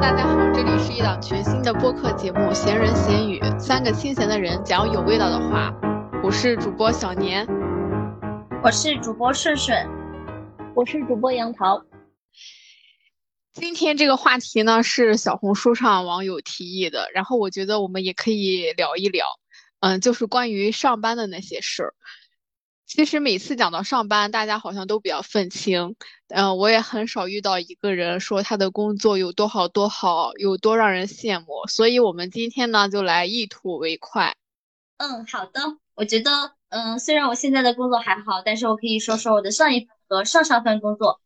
大家好，这里是一档全新的播客节目《闲人闲语》，三个清闲的人讲有味道的话。我是主播小年，我是主播顺顺，我是主播杨桃。今天这个话题呢是小红书上网友提议的，然后我觉得我们也可以聊一聊，嗯，就是关于上班的那些事儿。其实每次讲到上班，大家好像都比较愤青。嗯，我也很少遇到一个人说他的工作有多好多好，有多让人羡慕。所以，我们今天呢，就来一吐为快。嗯，好的。我觉得，嗯，虽然我现在的工作还好，但是我可以说说我的上一份和上上份工作。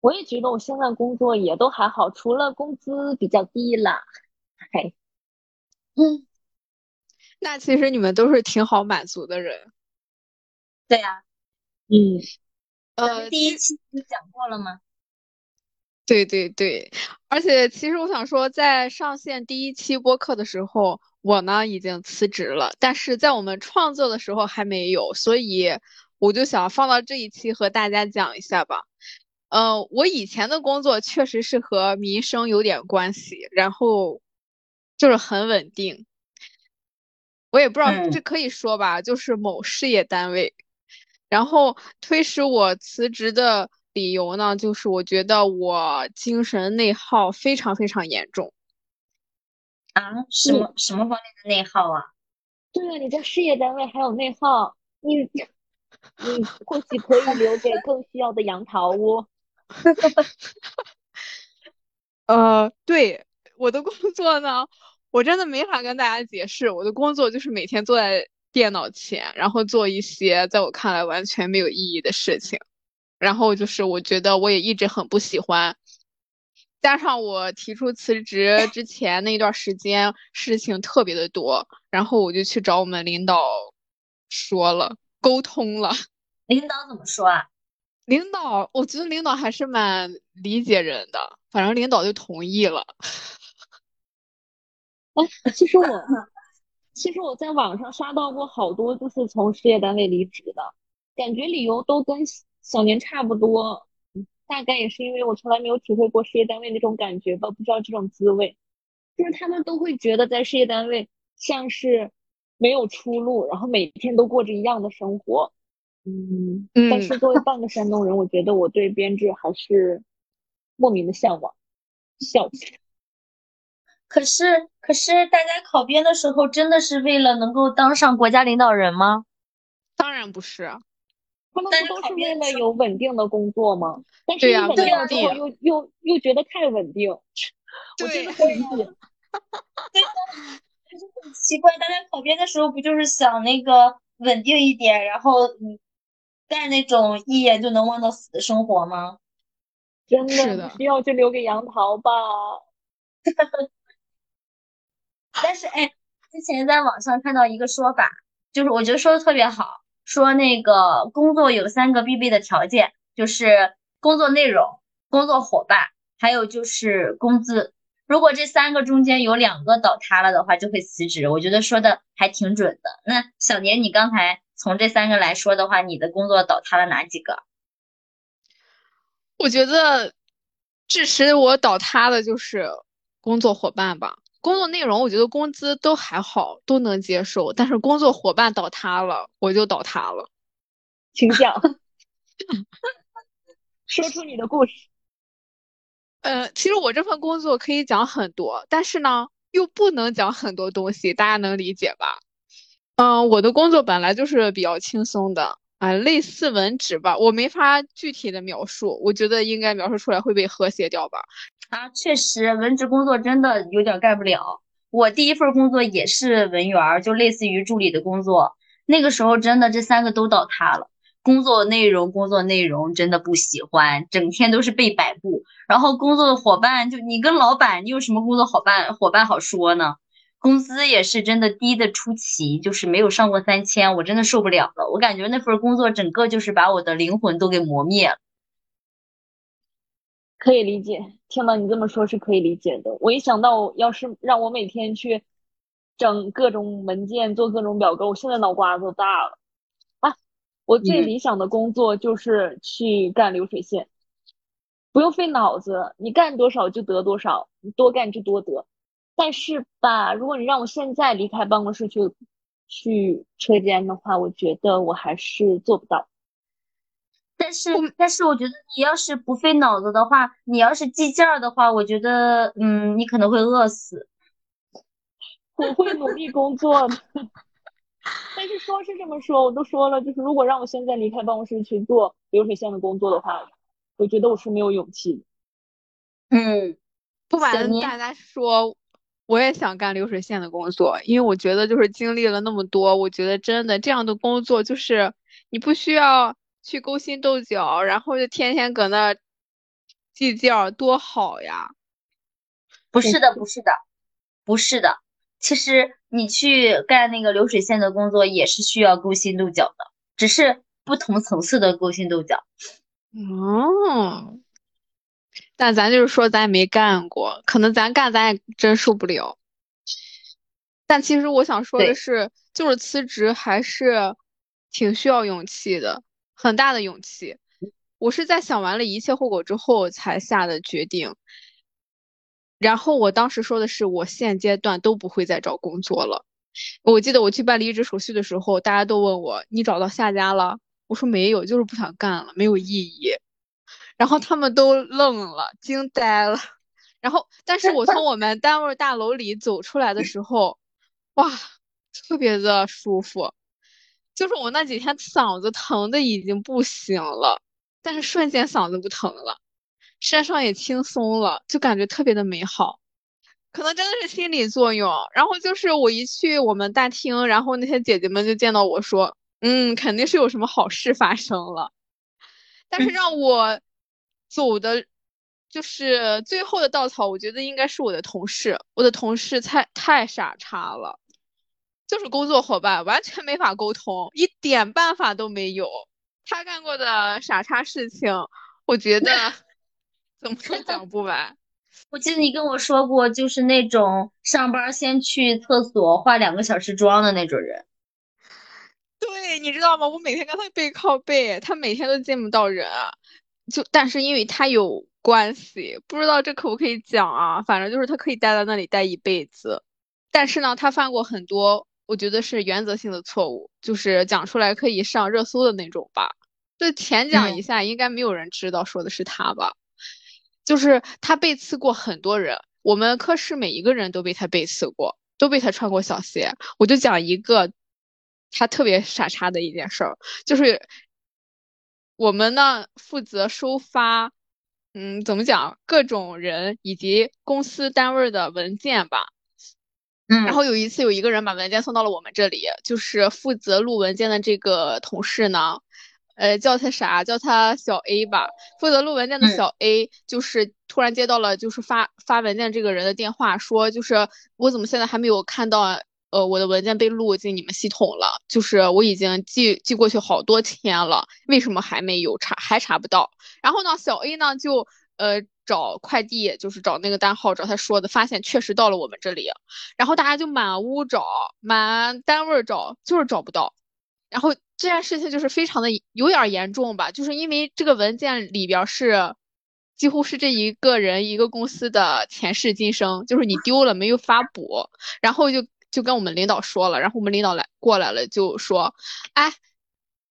我也觉得我现在工作也都还好，除了工资比较低啦。嘿，嗯，那其实你们都是挺好满足的人。对呀，嗯，呃，第一期不讲过了吗？对对对，而且其实我想说，在上线第一期播客的时候，我呢已经辞职了，但是在我们创作的时候还没有，所以我就想放到这一期和大家讲一下吧。嗯，我以前的工作确实是和民生有点关系，然后就是很稳定，我也不知道这可以说吧，就是某事业单位。然后推使我辞职的理由呢，就是我觉得我精神内耗非常非常严重。啊？什么什么方面的内耗啊？对啊，你在事业单位还有内耗，你你或许可以留给更需要的杨桃屋。呃，对，我的工作呢，我真的没法跟大家解释，我的工作就是每天坐在。电脑前，然后做一些在我看来完全没有意义的事情，然后就是我觉得我也一直很不喜欢，加上我提出辞职之前那段时间事情特别的多，然后我就去找我们领导说了，沟通了。领导怎么说啊？领导，我觉得领导还是蛮理解人的，反正领导就同意了。哎，其实我。其实我在网上刷到过好多，就是从事业单位离职的，感觉理由都跟小年差不多。大概也是因为我从来没有体会过事业单位那种感觉吧，不知道这种滋味。就是他们都会觉得在事业单位像是没有出路，然后每天都过着一样的生活。嗯，但是作为半个山东人，我觉得我对编制还是莫名的向往。笑死。可是，可是大家考编的时候，真的是为了能够当上国家领导人吗？当然不是，他们不都是为了有稳定的工作吗？但是稳定了之后，又又又觉得太稳定，我真的不理解。对，就是很奇怪，大家考编的时候不就是想那个稳定一点，然后嗯，干那种一眼就能望到死的生活吗？真的需要就留给杨桃吧。但是哎，之前在网上看到一个说法，就是我觉得说的特别好，说那个工作有三个必备的条件，就是工作内容、工作伙伴，还有就是工资。如果这三个中间有两个倒塌了的话，就会辞职。我觉得说的还挺准的。那小年，你刚才从这三个来说的话，你的工作倒塌了哪几个？我觉得致使我倒塌的就是工作伙伴吧。工作内容，我觉得工资都还好，都能接受。但是工作伙伴倒塌了，我就倒塌了。请讲，说出你的故事。呃，其实我这份工作可以讲很多，但是呢，又不能讲很多东西，大家能理解吧？嗯，我的工作本来就是比较轻松的，啊，类似文职吧，我没法具体的描述，我觉得应该描述出来会被和谐掉吧。啊，确实，文职工作真的有点干不了。我第一份工作也是文员，就类似于助理的工作。那个时候真的这三个都倒塌了。工作内容，工作内容真的不喜欢，整天都是被摆布。然后工作的伙伴，就你跟老板，你有什么工作伙伴伙伴好说呢？工资也是真的低的出奇，就是没有上过三千，我真的受不了了。我感觉那份工作整个就是把我的灵魂都给磨灭了。可以理解，听到你这么说，是可以理解的。我一想到，要是让我每天去整各种文件、做各种表格，我现在脑瓜子都大了。啊，我最理想的工作就是去干流水线，不用费脑子，你干多少就得多少，你多干就多得。但是吧，如果你让我现在离开办公室去去车间的话，我觉得我还是做不到。但是，但是我觉得你要是不费脑子的话，你要是计件儿的话，我觉得，嗯，你可能会饿死。我会努力工作的。但是说是这么说，我都说了，就是如果让我现在离开办公室去做流水线的工作的话，我觉得我是没有勇气的。嗯，不瞒大家说，我也想干流水线的工作，因为我觉得就是经历了那么多，我觉得真的这样的工作就是你不需要。去勾心斗角，然后就天天搁那计较，多好呀！不是的，不是的，不是的。其实你去干那个流水线的工作，也是需要勾心斗角的，只是不同层次的勾心斗角。哦，但咱就是说，咱也没干过，可能咱干，咱也真受不了。但其实我想说的是，就是辞职还是挺需要勇气的。很大的勇气，我是在想完了一切后果之后才下的决定。然后我当时说的是，我现阶段都不会再找工作了。我记得我去办离职手续的时候，大家都问我：“你找到下家了？”我说：“没有，就是不想干了，没有意义。”然后他们都愣了，惊呆了。然后，但是我从我们单位大楼里走出来的时候，哇，特别的舒服。就是我那几天嗓子疼的已经不行了，但是瞬间嗓子不疼了，身上也轻松了，就感觉特别的美好，可能真的是心理作用。然后就是我一去我们大厅，然后那些姐姐们就见到我说：“嗯，肯定是有什么好事发生了。”但是让我走的，就是最后的稻草，我觉得应该是我的同事，我的同事太太傻叉了。就是工作伙伴完全没法沟通，一点办法都没有。他干过的傻叉事情，我觉得 怎么都讲不完。我记得你跟我说过，就是那种上班先去厕所化两个小时妆的那种人。对，你知道吗？我每天跟他背靠背，他每天都见不到人。就但是因为他有关系，不知道这可不可以讲啊？反正就是他可以待在那里待一辈子。但是呢，他犯过很多。我觉得是原则性的错误，就是讲出来可以上热搜的那种吧。就浅讲一下，应该没有人知道说的是他吧。就是他背刺过很多人，我们科室每一个人都被他背刺过，都被他穿过小鞋。我就讲一个他特别傻叉的一件事儿，就是我们呢负责收发，嗯，怎么讲，各种人以及公司单位的文件吧。嗯，然后有一次有一个人把文件送到了我们这里，就是负责录文件的这个同事呢，呃，叫他啥？叫他小 A 吧。负责录文件的小 A 就是突然接到了就是发发文件这个人的电话，说就是我怎么现在还没有看到呃我的文件被录进你们系统了？就是我已经寄寄过去好多天了，为什么还没有查还查不到？然后呢，小 A 呢就呃。找快递就是找那个单号，找他说的，发现确实到了我们这里，然后大家就满屋找，满单位找，就是找不到。然后这件事情就是非常的有点严重吧，就是因为这个文件里边是几乎是这一个人一个公司的前世今生，就是你丢了没有法补，然后就就跟我们领导说了，然后我们领导来过来了就说，哎，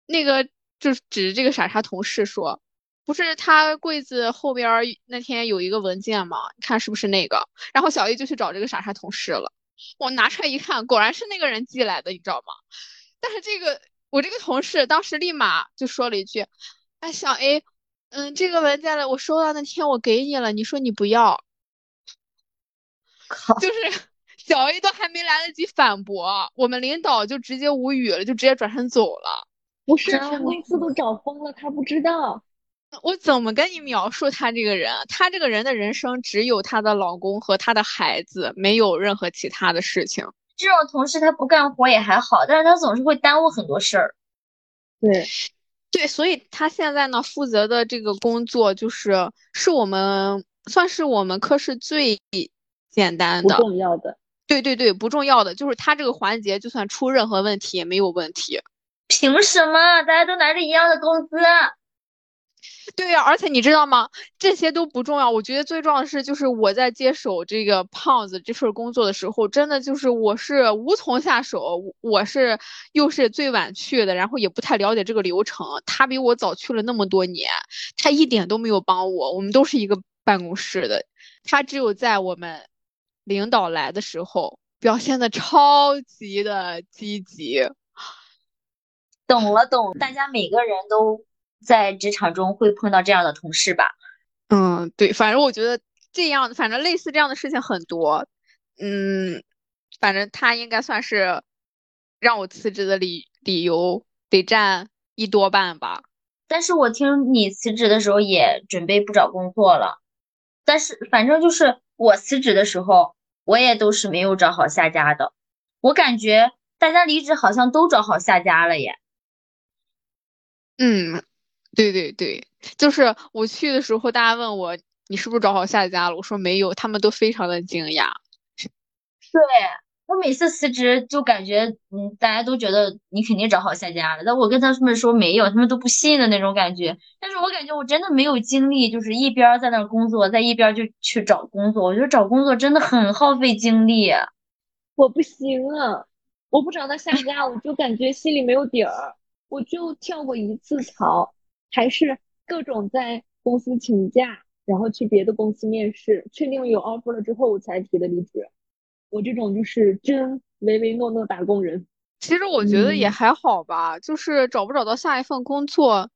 那个就指着这个傻叉同事说。不是他柜子后边那天有一个文件吗？你看是不是那个？然后小 A 就去找这个傻傻同事了。我拿出来一看，果然是那个人寄来的，你知道吗？但是这个我这个同事当时立马就说了一句：“哎，小 A，嗯，这个文件了，我收到那天我给你了，你说你不要。”靠！就是小 A 都还没来得及反驳，我们领导就直接无语了，就直接转身走了。不是，全公司都找疯了，他不知道。我怎么跟你描述她这个人？她这个人的人生只有她的老公和她的孩子，没有任何其他的事情。这种同事他不干活也还好，但是他总是会耽误很多事儿。对，对，所以他现在呢负责的这个工作就是是我们算是我们科室最简单的、不重要的。对对对，不重要的就是他这个环节，就算出任何问题也没有问题。凭什么？大家都拿着一样的工资。对呀，而且你知道吗？这些都不重要，我觉得最重要的是，就是我在接手这个胖子这份工作的时候，真的就是我是无从下手，我是又是最晚去的，然后也不太了解这个流程。他比我早去了那么多年，他一点都没有帮我。我们都是一个办公室的，他只有在我们领导来的时候表现的超级的积极。懂了，懂，大家每个人都。在职场中会碰到这样的同事吧？嗯，对，反正我觉得这样，反正类似这样的事情很多。嗯，反正他应该算是让我辞职的理理由得占一多半吧。但是我听你辞职的时候也准备不找工作了。但是反正就是我辞职的时候，我也都是没有找好下家的。我感觉大家离职好像都找好下家了耶。嗯。对对对，就是我去的时候，大家问我你是不是找好下家了？我说没有，他们都非常的惊讶。对我每次辞职就感觉，嗯，大家都觉得你肯定找好下家了。但我跟他们说没有，他们都不信的那种感觉。但是我感觉我真的没有精力，就是一边在那工作，在一边就去找工作。我觉得找工作真的很耗费精力。我不行啊，我不找到下家，我就感觉心里没有底儿。我就跳过一次槽。还是各种在公司请假，然后去别的公司面试，确定有 offer 了之后，我才提的离职。我这种就是真唯唯诺诺打工人。其实我觉得也还好吧，就是找不找到下一份工作，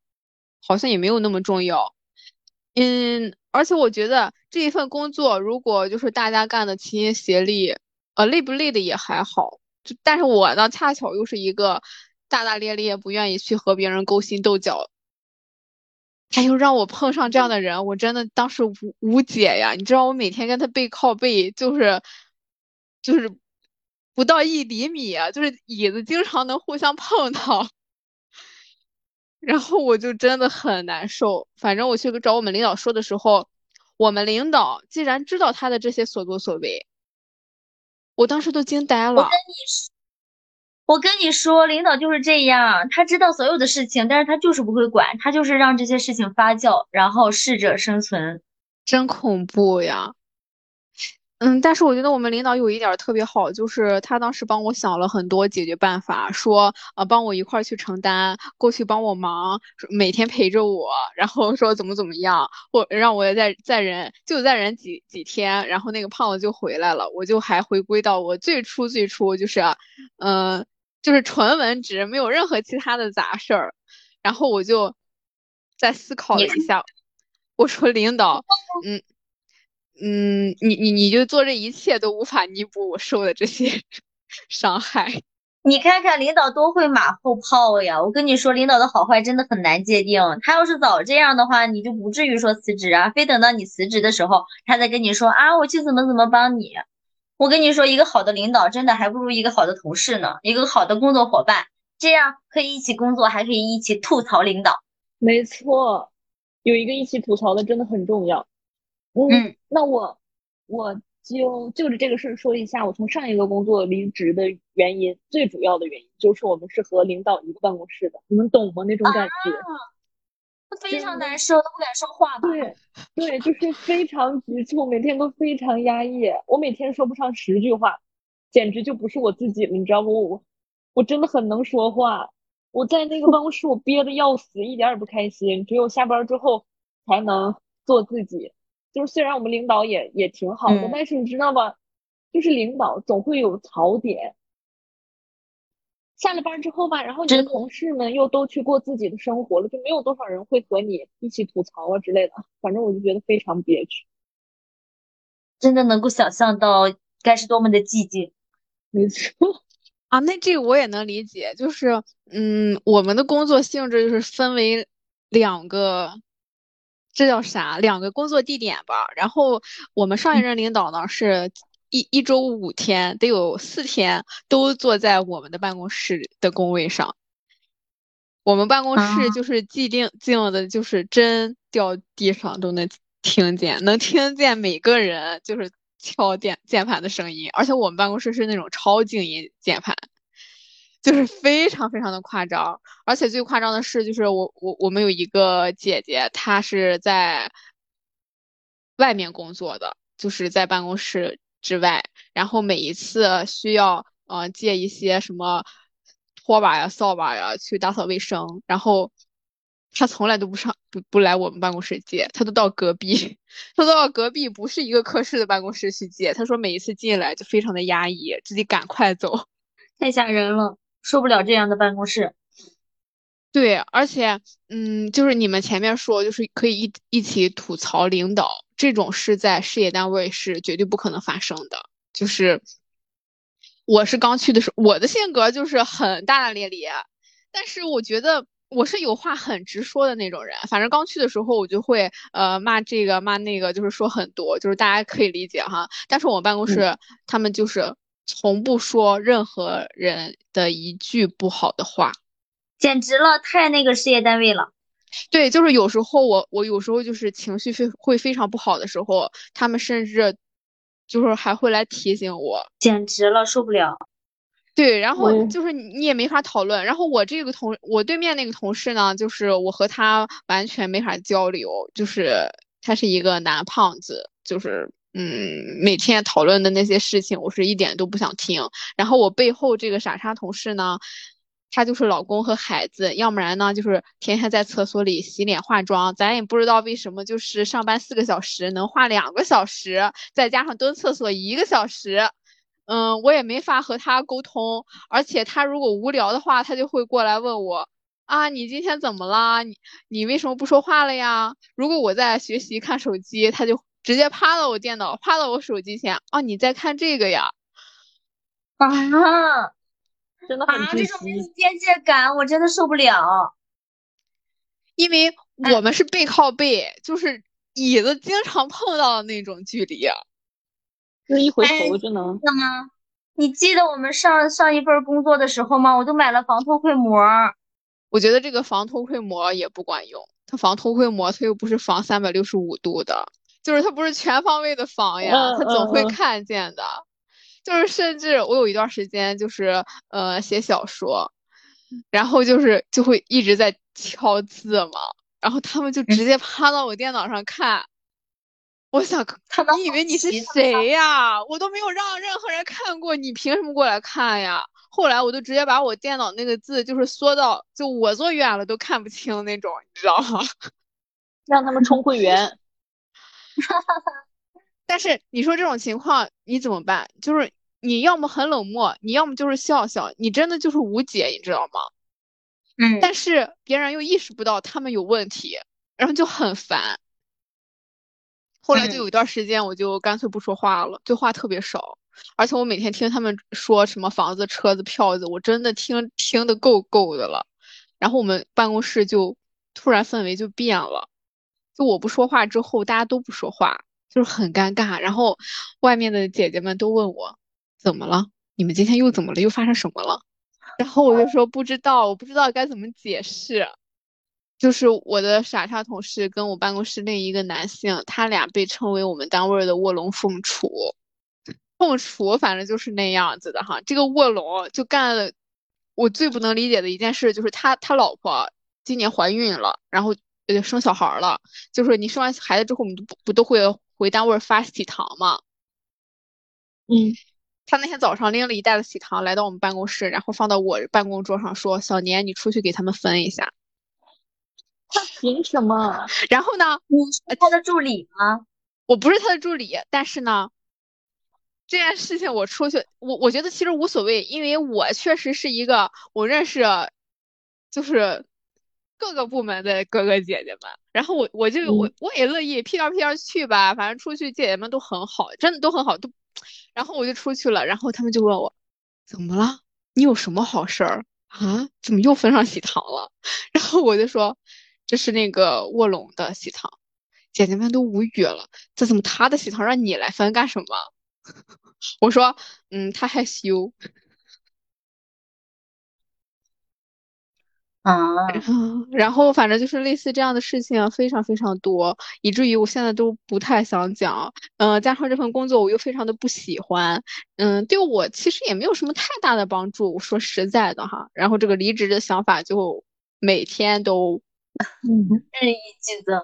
好像也没有那么重要。嗯，而且我觉得这一份工作，如果就是大家干的齐心协力，呃，累不累的也还好。就但是我呢，恰巧又是一个大大咧咧，不愿意去和别人勾心斗角。他又让我碰上这样的人，我真的当时无无解呀！你知道我每天跟他背靠背，就是就是不到一厘米，就是椅子经常能互相碰到，然后我就真的很难受。反正我去找我们领导说的时候，我们领导既然知道他的这些所作所为，我当时都惊呆了。我跟你我跟你说，领导就是这样，他知道所有的事情，但是他就是不会管，他就是让这些事情发酵，然后适者生存，真恐怖呀。嗯，但是我觉得我们领导有一点特别好，就是他当时帮我想了很多解决办法，说啊帮我一块儿去承担，过去帮我忙，每天陪着我，然后说怎么怎么样，或让我再再忍，就再忍几几天，然后那个胖子就回来了，我就还回归到我最初最初就是，嗯。就是纯文职，没有任何其他的杂事儿。然后我就再思考了一下，我说领导，嗯嗯，你你你就做这一切都无法弥补我受的这些 伤害。你看看领导多会马后炮呀！我跟你说，领导的好坏真的很难界定。他要是早这样的话，你就不至于说辞职啊，非等到你辞职的时候，他再跟你说啊，我去怎么怎么帮你。我跟你说，一个好的领导真的还不如一个好的同事呢。一个好的工作伙伴，这样可以一起工作，还可以一起吐槽领导。没错，有一个一起吐槽的真的很重要。嗯，那我我就就着这个事儿说一下，我从上一个工作离职的原因，最主要的原因就是我们是和领导一个办公室的，你们懂吗？那种感觉。非常难受，都不敢说话吧？对，对，就是非常局促，每天都非常压抑。我每天说不上十句话，简直就不是我自己了，你知道不？我我真的很能说话。我在那个办公室，我憋得要死，一点也不开心。只有下班之后才能做自己。就是虽然我们领导也也挺好的，但是你知道吧？就是领导总会有槽点。下了班之后吧，然后你的同事们又都去过自己的生活了，就没有多少人会和你一起吐槽啊之类的。反正我就觉得非常憋屈，真的能够想象到该是多么的寂静。没错 啊，那这个我也能理解，就是嗯，我们的工作性质就是分为两个，这叫啥？两个工作地点吧。然后我们上一任领导呢是。一一周五天，得有四天都坐在我们的办公室的工位上。我们办公室就是既定静的，就是针掉地上都能听见，能听见每个人就是敲键键盘的声音。而且我们办公室是那种超静音键盘，就是非常非常的夸张。而且最夸张的是，就是我我我们有一个姐姐，她是在外面工作的，就是在办公室之外，然后每一次需要呃借一些什么拖把呀、扫把呀去打扫卫生，然后。他从来都不上不不来我们办公室借，他都到隔壁，他都到隔壁不是一个科室的办公室去借。他说每一次进来就非常的压抑，自己赶快走，太吓人了，受不了这样的办公室。对，而且嗯，就是你们前面说就是可以一一起吐槽领导，这种事在事业单位是绝对不可能发生的。就是我是刚去的时候，我的性格就是很大大咧咧，但是我觉得。我是有话很直说的那种人，反正刚去的时候我就会呃骂这个骂那个，就是说很多，就是大家可以理解哈。但是我们办公室他们就是从不说任何人的一句不好的话，简直了，太那个事业单位了。对，就是有时候我我有时候就是情绪非会非常不好的时候，他们甚至就是还会来提醒我，简直了，受不了。对，然后就是你也没法讨论。然后我这个同我对面那个同事呢，就是我和他完全没法交流。就是他是一个男胖子，就是嗯，每天讨论的那些事情，我是一点都不想听。然后我背后这个傻叉同事呢，他就是老公和孩子，要不然呢就是天天在厕所里洗脸化妆。咱也不知道为什么，就是上班四个小时能化两个小时，再加上蹲厕所一个小时。嗯，我也没法和他沟通，而且他如果无聊的话，他就会过来问我啊，你今天怎么了？你你为什么不说话了呀？如果我在学习看手机，他就直接趴到我电脑，趴到我手机前，啊，你在看这个呀？啊，真的很窒息。这种没有边界感，我真的受不了。因为我们是背靠背，就是椅子经常碰到的那种距离。就一回头就能。那么，你记得我们上上一份工作的时候吗？我都买了防偷窥膜。我觉得这个防偷窥膜也不管用，它防偷窥膜，它又不是防三百六十五度的，就是它不是全方位的防呀，它总会看见的。就是甚至我有一段时间就是呃写小说，然后就是就会一直在敲字嘛，然后他们就直接趴到我电脑上看。我想，你以为你是谁呀？我都没有让任何人看过，你凭什么过来看呀？后来我就直接把我电脑那个字就是缩到，就我坐远了都看不清那种，你知道吗？让他们充会员。但是你说这种情况你怎么办？就是你要么很冷漠，你要么就是笑笑，你真的就是无解，你知道吗？嗯。但是别人又意识不到他们有问题，然后就很烦。后来就有一段时间，我就干脆不说话了，就话特别少。而且我每天听他们说什么房子、车子、票子，我真的听听的够够的了。然后我们办公室就突然氛围就变了，就我不说话之后，大家都不说话，就是很尴尬。然后外面的姐姐们都问我怎么了？你们今天又怎么了？又发生什么了？然后我就说不知道，我不知道该怎么解释。就是我的傻叉同事跟我办公室另一个男性，他俩被称为我们单位的卧龙凤雏。凤雏反正就是那样子的哈。这个卧龙就干了我最不能理解的一件事，就是他他老婆今年怀孕了，然后呃生小孩了。就是你生完孩子之后，我们不不都会回单位发喜糖吗？嗯，他那天早上拎了一袋子喜糖来到我们办公室，然后放到我办公桌上，说：“小年，你出去给他们分一下。”他凭什么？然后呢？你是他的助理吗？我不是他的助理，但是呢，这件事情我出去，我我觉得其实无所谓，因为我确实是一个我认识，就是各个部门的哥哥姐姐们，然后我我就我我也乐意屁颠屁颠去吧，反正出去姐姐们都很好，真的都很好，都，然后我就出去了，然后他们就问我怎么了？你有什么好事儿啊？怎么又分上喜糖了？然后我就说。这是那个卧龙的喜糖，姐姐们都无语了。这怎么他的喜糖让你来分干什么？我说，嗯，他害羞。啊，然后反正就是类似这样的事情非常非常多，以至于我现在都不太想讲。嗯，加上这份工作我又非常的不喜欢，嗯，对我其实也没有什么太大的帮助。我说实在的哈，然后这个离职的想法就每天都 日益激增。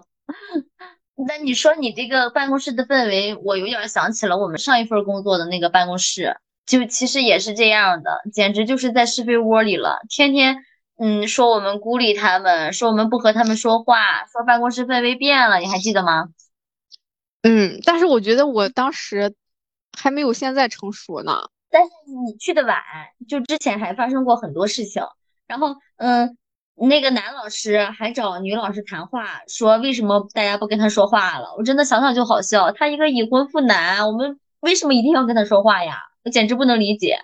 那你说你这个办公室的氛围，我有点想起了我们上一份工作的那个办公室，就其实也是这样的，简直就是在是非窝里了，天天。嗯，说我们孤立他们，说我们不和他们说话，说办公室氛围变了，你还记得吗？嗯，但是我觉得我当时还没有现在成熟呢。但是你去的晚，就之前还发生过很多事情。然后，嗯，那个男老师还找女老师谈话，说为什么大家不跟他说话了？我真的想想就好笑。他一个已婚妇男，我们为什么一定要跟他说话呀？我简直不能理解。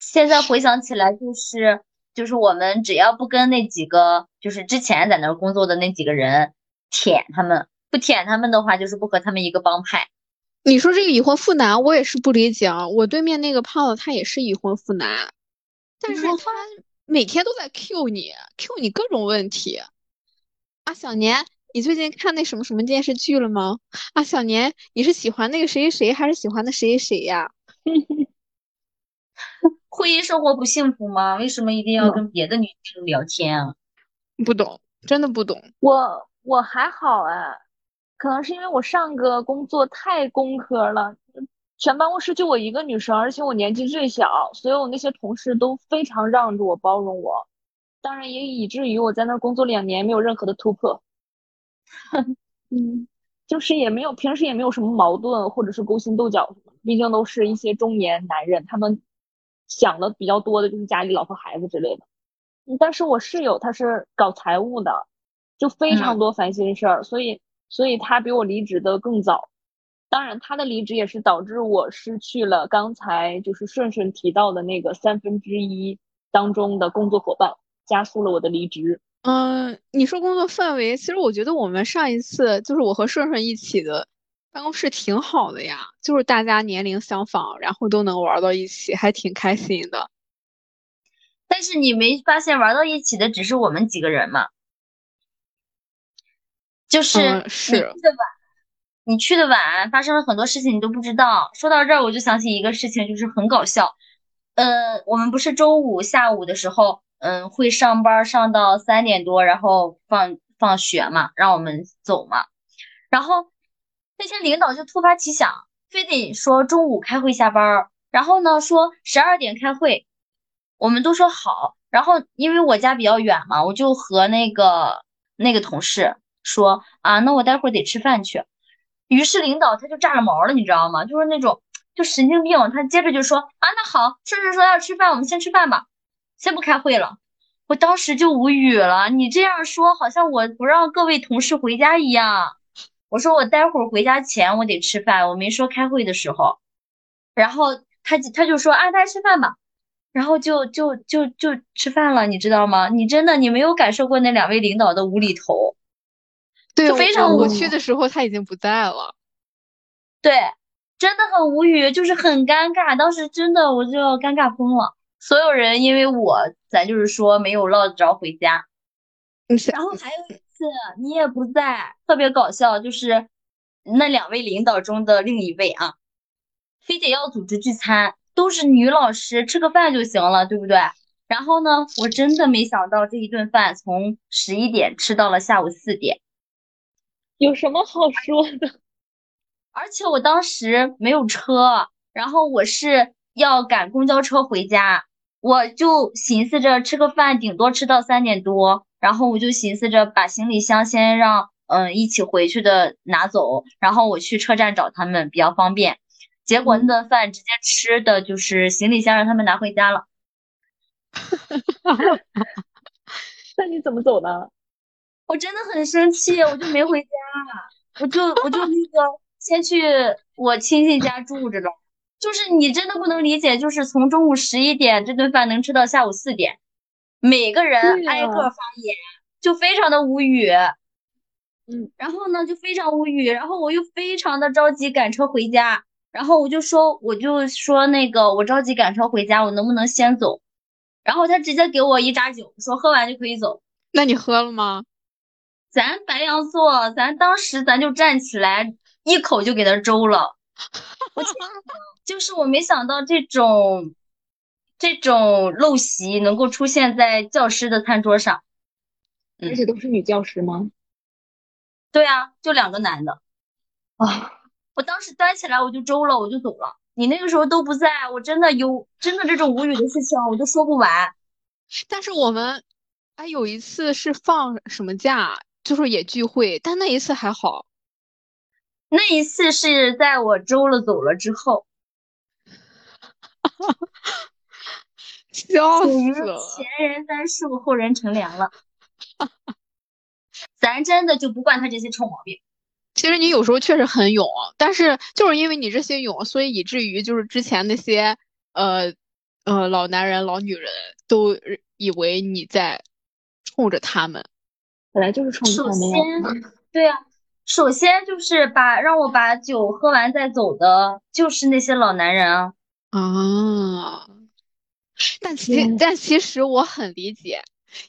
现在回想起来，就是。就是我们只要不跟那几个，就是之前在那儿工作的那几个人舔他们，不舔他们的话，就是不和他们一个帮派。你说这个已婚妇男，我也是不理解啊。我对面那个胖子他也是已婚妇男，但是他每天都在 Q 你，Q 你各种问题。啊，小年，你最近看那什么什么电视剧了吗？啊，小年，你是喜欢那个谁谁谁，还是喜欢那谁谁谁呀？婚姻生活不幸福吗？为什么一定要跟别的女生聊天啊？不懂，真的不懂。我我还好哎，可能是因为我上个工作太工科了，全办公室就我一个女生，而且我年纪最小，所以我那些同事都非常让着我、包容我。当然也以至于我在那儿工作两年没有任何的突破。嗯，就是也没有平时也没有什么矛盾或者是勾心斗角什么，毕竟都是一些中年男人，他们。想的比较多的就是家里老婆孩子之类的，但是我室友他是搞财务的，就非常多烦心事儿，所以所以他比我离职的更早。当然，他的离职也是导致我失去了刚才就是顺顺提到的那个三分之一当中的工作伙伴，加速了我的离职。嗯，你说工作范围，其实我觉得我们上一次就是我和顺顺一起的。办公室挺好的呀，就是大家年龄相仿，然后都能玩到一起，还挺开心的。但是你没发现玩到一起的只是我们几个人吗？就是是你去的晚，你去的晚，发生了很多事情你都不知道。说到这儿，我就想起一个事情，就是很搞笑。呃，我们不是周五下午的时候，嗯，会上班上到三点多，然后放放学嘛，让我们走嘛，然后。那天领导就突发奇想，非得说中午开会下班儿，然后呢说十二点开会，我们都说好。然后因为我家比较远嘛，我就和那个那个同事说啊，那我待会儿得吃饭去。于是领导他就炸了毛了，你知道吗？就是那种就神经病。他接着就说啊，那好，顺顺说要吃饭，我们先吃饭吧，先不开会了。我当时就无语了，你这样说好像我不让各位同事回家一样。我说我待会儿回家前我得吃饭，我没说开会的时候，然后他他就说啊，大家吃饭吧，然后就就就就吃饭了，你知道吗？你真的你没有感受过那两位领导的无厘头，对，非常我去的时候他已经不在了，对，真的很无语，就是很尴尬，当时真的我就要尴尬疯了，所有人因为我咱就是说没有落着回家，然后。还有。是你也不在，特别搞笑，就是那两位领导中的另一位啊，非得要组织聚餐，都是女老师吃个饭就行了，对不对？然后呢，我真的没想到这一顿饭从十一点吃到了下午四点，有什么好说的？而且我当时没有车，然后我是要赶公交车回家，我就寻思着吃个饭，顶多吃到三点多。然后我就寻思着把行李箱先让嗯一起回去的拿走，然后我去车站找他们比较方便。结果那顿饭直接吃的就是行李箱让他们拿回家了。那你怎么走的？我真的很生气，我就没回家，我就我就那个先去我亲戚家住着了。就是你真的不能理解，就是从中午十一点这顿饭能吃到下午四点。每个人挨个发言，就非常的无语，嗯，然后呢就非常无语，然后我又非常的着急赶车回家，然后我就说我就说那个我着急赶车回家，我能不能先走？然后他直接给我一扎酒，说喝完就可以走。那你喝了吗？咱白羊座，咱当时咱就站起来，一口就给他周了。我 就是我没想到这种这种陋习能够出现在教师的餐桌上。而且都是女教师吗？对啊，就两个男的。啊，我当时端起来我就周了，我就走了。你那个时候都不在，我真的有真的这种无语的事情，我都说不完。但是我们哎有一次是放什么假，就是也聚会，但那一次还好。那一次是在我周了走了之后，笑属于死了。前人栽树，后人乘凉了。咱真的就不惯他这些臭毛病。其实你有时候确实很勇，但是就是因为你这些勇，所以以至于就是之前那些呃呃老男人、老女人都以为你在冲着他们。本来就是冲着首他们呀。先，对啊，首先就是把让我把酒喝完再走的，就是那些老男人啊。啊，但其天但其实我很理解，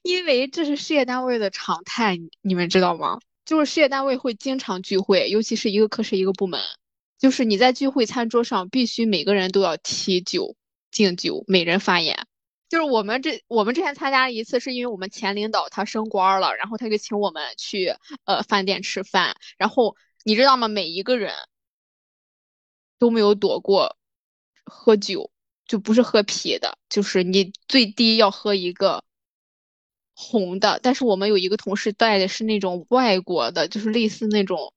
因为这是事业单位的常态，你你们知道吗？就是事业单位会经常聚会，尤其是一个科室一个部门，就是你在聚会餐桌上必须每个人都要提酒敬酒，每人发言。就是我们这我们之前参加了一次，是因为我们前领导他升官了，然后他就请我们去呃饭店吃饭，然后你知道吗？每一个人都没有躲过喝酒，就不是喝啤的，就是你最低要喝一个红的。但是我们有一个同事带的是那种外国的，就是类似那种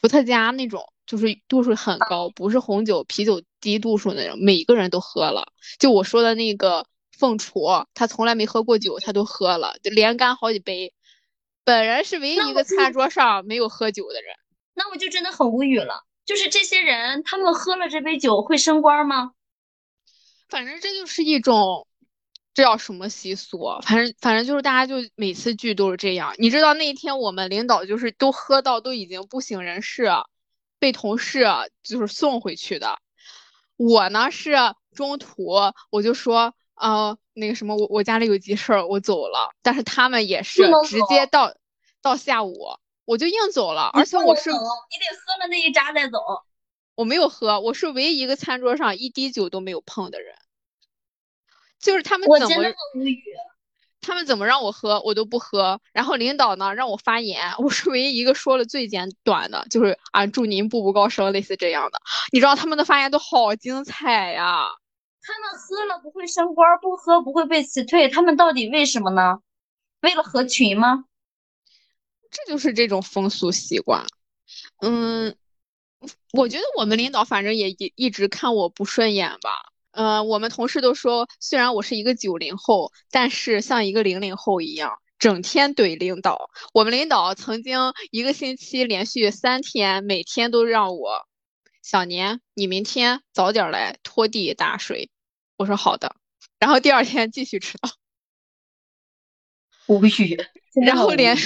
伏特加那种，就是度数很高，不是红酒、啤酒低度数那种，每个人都喝了。就我说的那个凤雏，他从来没喝过酒，他都喝了，就连干好几杯。本人是唯一一个餐桌上没有喝酒的人。那我就真的很无语了。就是这些人，他们喝了这杯酒会升官吗？反正这就是一种，这叫什么习俗啊？反正反正就是大家就每次聚都是这样。你知道那一天我们领导就是都喝到都已经不省人事，被同事就是送回去的。我呢是中途我就说，呃，那个什么，我我家里有急事儿，我走了。但是他们也是直接到到下午，我就硬走了。而且我是你得喝了那一扎再走。我没有喝，我是唯一一个餐桌上一滴酒都没有碰的人。就是他们怎么。他们怎么让我喝，我都不喝。然后领导呢让我发言，我是唯一一个说了最简短的，就是啊祝您步步高升，类似这样的。你知道他们的发言都好精彩呀！他们喝了不会升官，不喝不会被辞退，他们到底为什么呢？为了合群吗？这就是这种风俗习惯。嗯，我觉得我们领导反正也一一直看我不顺眼吧。呃，我们同事都说，虽然我是一个九零后，但是像一个零零后一样，整天怼领导。我们领导曾经一个星期连续三天，每天都让我，小年，你明天早点来拖地打水。我说好的，然后第二天继续迟到。无 语然后连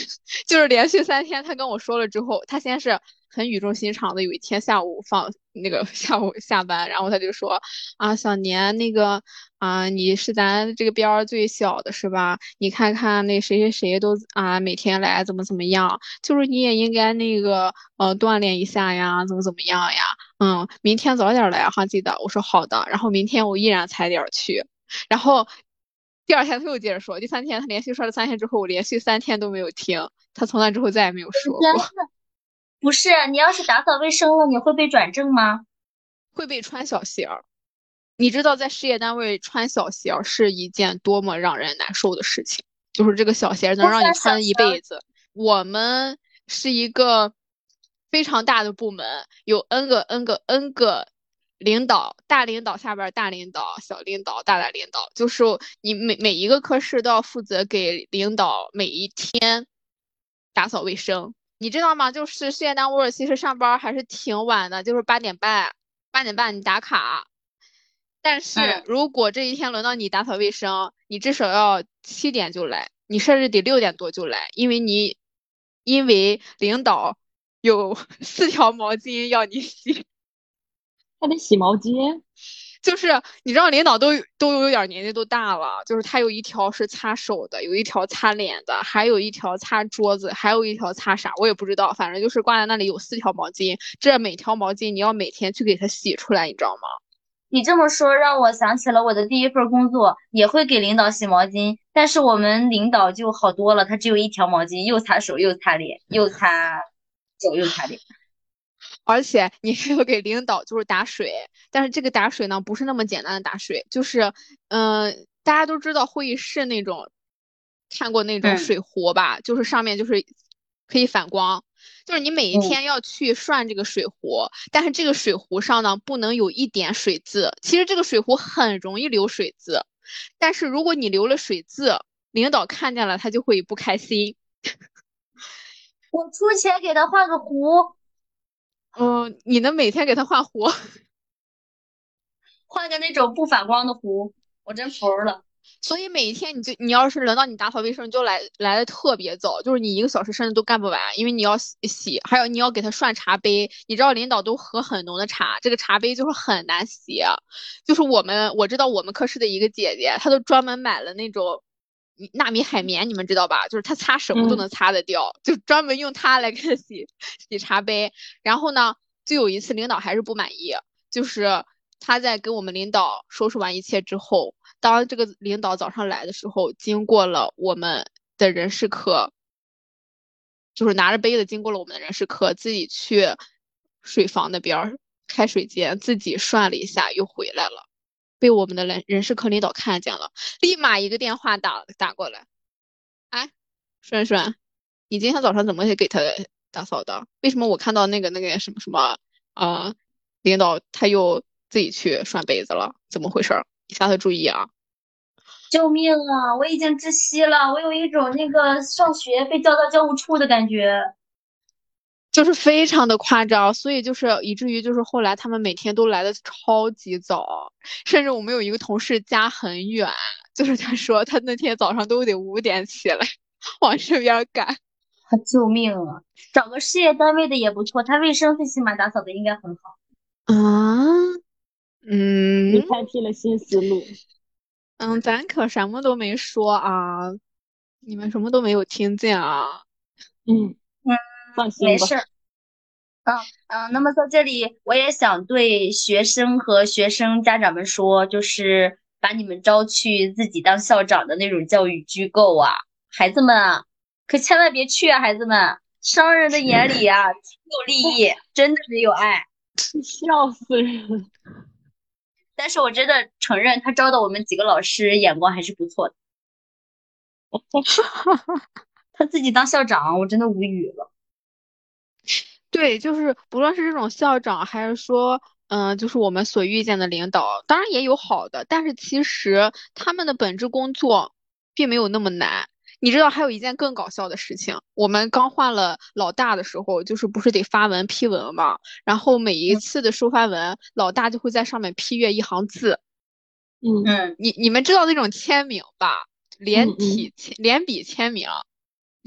就是连续三天，他跟我说了之后，他先是很语重心长的，有一天下午放那个 下午下班，然后他就说啊，小年那个啊，你是咱这个边儿最小的是吧？你看看那谁谁谁都啊每天来怎么怎么样，就是你也应该那个呃锻炼一下呀，怎么怎么样呀？嗯，明天早点来哈，记得。我说好的，然后明天我依然踩点儿去，然后。第二天他又接着说，第三天他连续说了三天之后，我连续三天都没有听，他从那之后再也没有说过。不是你要是打扫卫生了，你会被转正吗？会被穿小鞋儿，你知道在事业单位穿小鞋儿是一件多么让人难受的事情，就是这个小鞋能让你穿一辈子。我们是一个非常大的部门，有 N 个 N 个 N 个领导，大领导下边儿大领导，小领导，大大领导，就是你每每一个科室都要负责给领导每一天打扫卫生。你知道吗？就是事业单位其实上班还是挺晚的，就是八点半，八点半你打卡。但是嗯如果这一天轮到你打扫卫生，你至少要七点就来，你甚至得六点多就来，因为你因为领导有 四条毛巾要你洗。还得洗毛巾，就是你知道，领导都都有点年纪都大了，就是他有一条是擦手的，有一条擦脸的，还有一条擦桌子，还有一条擦啥我也不知道，反正就是挂在那里有四条毛巾，这每条毛巾你要每天去给它洗出来，你知道吗？你这么说让我想起了我的第一份工作，也会给领导洗毛巾，但是我们领导就好多了，他只有一条毛巾，又擦手又擦脸，又擦手又擦脸。而且你还要给领导就是打水，但是这个打水呢不是那么简单的打水，就是嗯，大家都知道会议室那种看过那种水壶吧，就是上面就是可以反光，就是你每一天要去涮这个水壶，但是这个水壶上呢不能有一点水渍。其实这个水壶很容易留水渍，但是如果你留了水渍，领导看见了他就会不开心。我出钱给他换个壶。嗯，你能每天给他换壶，换个那种不反光的壶，我真服了。所以每一天你就你要是轮到你打扫卫生，你就来来的特别早，就是你一个小时甚至都干不完，因为你要洗洗，还有你要给他涮茶杯。你知道领导都喝很浓的茶，这个茶杯就是很难洗。就是我们我知道我们科室的一个姐姐，她都专门买了那种。纳米海绵，你们知道吧？就是它擦什么都能擦得掉，就专门用它来给他洗洗茶杯。然后呢，就有一次领导还是不满意，就是他在跟我们领导收拾完一切之后，当这个领导早上来的时候，经过了我们的人事科，就是拿着杯子经过了我们的人事科，自己去水房那边开水间自己涮了一下，又回来了。被我们的人人事科领导看见了，立马一个电话打打过来。哎，顺顺，你今天早上怎么也给他打扫的？为什么我看到那个那个什么什么啊，领导他又自己去涮杯子了？怎么回事？你下次注意啊！救命啊！我已经窒息了，我有一种那个上学被叫到教务处的感觉。就是非常的夸张，所以就是以至于就是后来他们每天都来的超级早，甚至我们有一个同事家很远，就是他说他那天早上都得五点起来往这边赶。救命啊！找个事业单位的也不错，他卫生最起码打扫的应该很好。啊，嗯，你开辟了新思路。嗯，咱可什么都没说啊，你们什么都没有听见啊。嗯嗯。没事儿，嗯嗯，那么在这里，我也想对学生和学生家长们说，就是把你们招去自己当校长的那种教育机构啊，孩子们啊，可千万别去啊，孩子们，商人的眼里啊，只有利益，真的没有爱，笑死人。但是我真的承认，他招的我们几个老师眼光还是不错的。他自己当校长，我真的无语了。对，就是不论是这种校长，还是说，嗯，就是我们所遇见的领导，当然也有好的，但是其实他们的本职工作并没有那么难。你知道，还有一件更搞笑的事情，我们刚换了老大的时候，就是不是得发文批文嘛？然后每一次的收发文，老大就会在上面批阅一行字。嗯嗯，你你们知道那种签名吧？连体签、连笔签名。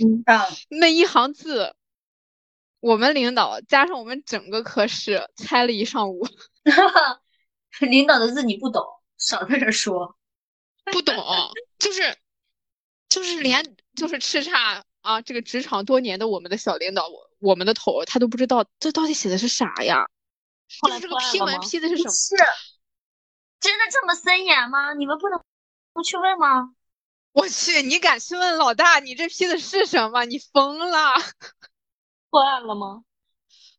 嗯啊，那一行字。我们领导加上我们整个科室猜了一上午，领导的字你不懂，少在这说，不懂，就是就是连就是叱咤啊这个职场多年的我们的小领导，我我们的头他都不知道这到底写的是啥呀？就是这个批文批的是什么？是真的这么森严吗？你们不能不去问吗？我去，你敢去问老大？你这批的是什么？你疯了？破案了吗？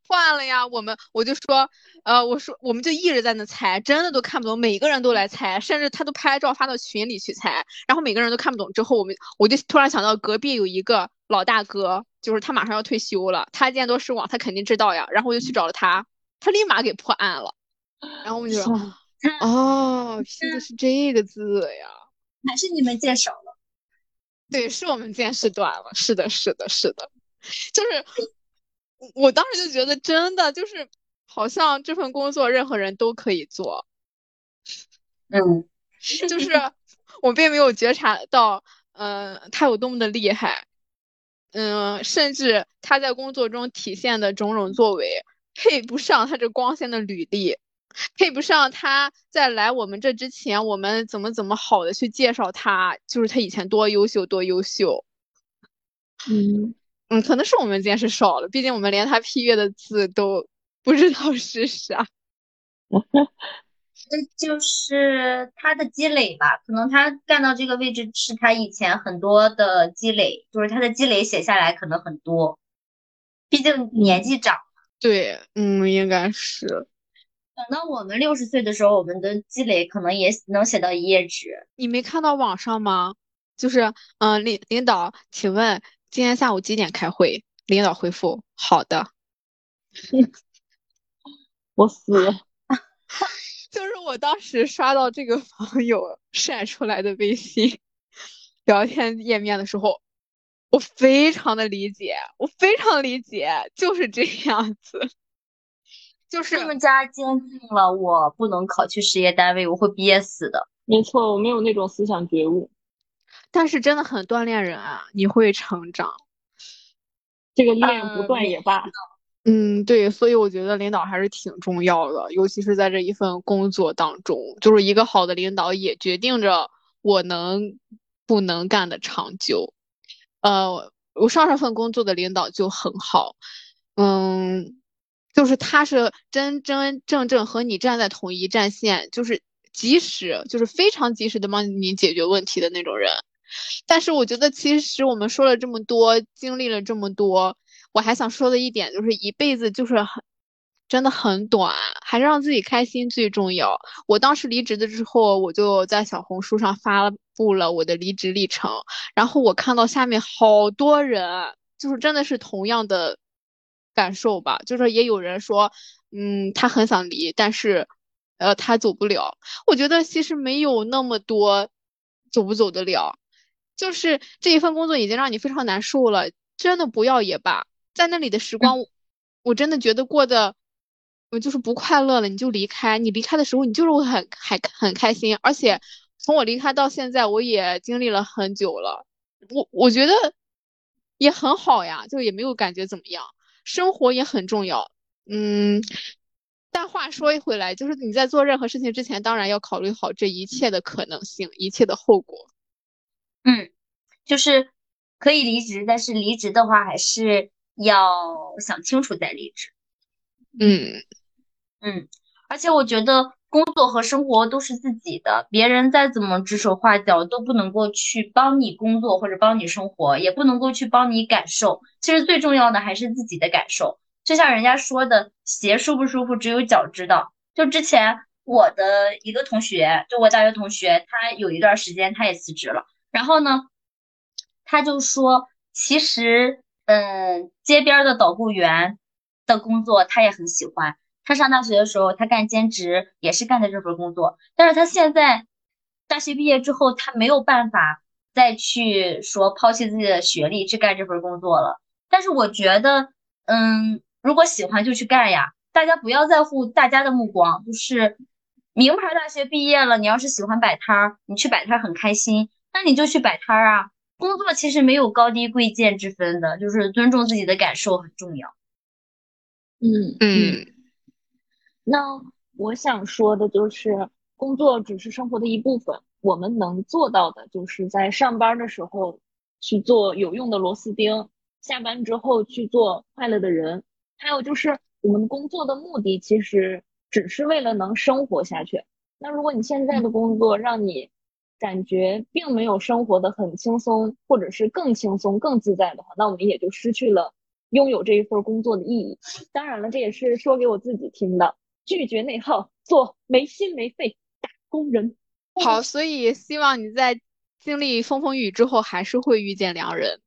破案了呀！我们我就说，呃，我说我们就一直在那猜，真的都看不懂，每个人都来猜，甚至他都拍照发到群里去猜，然后每个人都看不懂。之后我们我就突然想到，隔壁有一个老大哥，就是他马上要退休了，他见多识广，他肯定知道呀。然后我就去找了他，他立马给破案了。然后我们就说，哦，拼的是这个字呀，还是你们见少了？对，是我们见识短了。是的，是的，是的，就是。我当时就觉得，真的就是好像这份工作任何人都可以做，嗯，就是我并没有觉察到，嗯，他有多么的厉害，嗯，甚至他在工作中体现的种种作为配不上他这光鲜的履历，配不上他在来我们这之前，我们怎么怎么好的去介绍他，就是他以前多优秀多优秀。嗯嗯，可能是我们见识少了，毕竟我们连他批阅的字都不知道是啥。这就是他的积累吧，可能他干到这个位置是他以前很多的积累，就是他的积累写下来可能很多，毕竟年纪长。对，嗯，应该是。等到我们六十岁的时候，我们的积累可能也能写到一页纸。你没看到网上吗？就是，嗯，领领导，请问今天下午几点开会？领导回复：好的。我死了。就是我当时刷到这个网友晒出来的微信聊天页面的时候，我非常的理解，我非常理解，就是这样子。就是他们家坚定了我不能考去事业单位，我会憋死的。没错，我没有那种思想觉悟，但是真的很锻炼人啊，你会成长。这个练不断也罢。嗯，对，所以我觉得领导还是挺重要的，尤其是在这一份工作当中，就是一个好的领导也决定着我能不能干的长久。呃，我上上份工作的领导就很好，嗯，就是他是真真正正和你站在同一战线，就是及时，就是非常及时的帮你解决问题的那种人。但是我觉得，其实我们说了这么多，经历了这么多。我还想说的一点就是，一辈子就是很，真的很短，还是让自己开心最重要。我当时离职的时候，我就在小红书上发布了我的离职历程，然后我看到下面好多人，就是真的是同样的感受吧，就是也有人说，嗯，他很想离，但是，呃，他走不了。我觉得其实没有那么多走不走得了，就是这一份工作已经让你非常难受了，真的不要也罢。在那里的时光，我真的觉得过得，我就是不快乐了，你就离开。你离开的时候，你就是会很还很开心。而且从我离开到现在，我也经历了很久了，我我觉得也很好呀，就也没有感觉怎么样。生活也很重要，嗯。但话说回来，就是你在做任何事情之前，当然要考虑好这一切的可能性，一切的后果。嗯，就是可以离职，但是离职的话还是。要想清楚再离职。嗯嗯，而且我觉得工作和生活都是自己的，别人再怎么指手画脚都不能够去帮你工作或者帮你生活，也不能够去帮你感受。其实最重要的还是自己的感受。就像人家说的，鞋舒不舒服只有脚知道。就之前我的一个同学，就我大学同学，他有一段时间他也辞职了，然后呢，他就说，其实。嗯，街边的导购员的工作他也很喜欢。他上大学的时候，他干兼职也是干的这份工作。但是他现在大学毕业之后，他没有办法再去说抛弃自己的学历去干这份工作了。但是我觉得，嗯，如果喜欢就去干呀。大家不要在乎大家的目光，就是名牌大学毕业了，你要是喜欢摆摊儿，你去摆摊儿很开心，那你就去摆摊儿啊。工作其实没有高低贵贱之分的，就是尊重自己的感受很重要。嗯嗯，那我想说的就是，工作只是生活的一部分，我们能做到的就是在上班的时候去做有用的螺丝钉，下班之后去做快乐的人。还有就是，我们工作的目的其实只是为了能生活下去。那如果你现在的工作让你感觉并没有生活的很轻松，或者是更轻松、更自在的话，那我们也就失去了拥有这一份工作的意义。当然了，这也是说给我自己听的，拒绝内耗，做没心没肺打工人。好，所以希望你在经历风风雨雨之后，还是会遇见良人。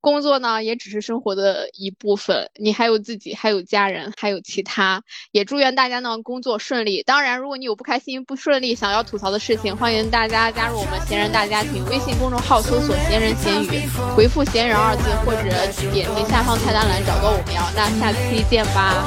工作呢，也只是生活的一部分。你还有自己，还有家人，还有其他。也祝愿大家呢工作顺利。当然，如果你有不开心、不顺利、想要吐槽的事情，欢迎大家加入我们闲人大家庭。微信公众号搜索“闲人闲语”，回复“闲人”二字，或者点击下方菜单栏找到我们要。那下期见吧，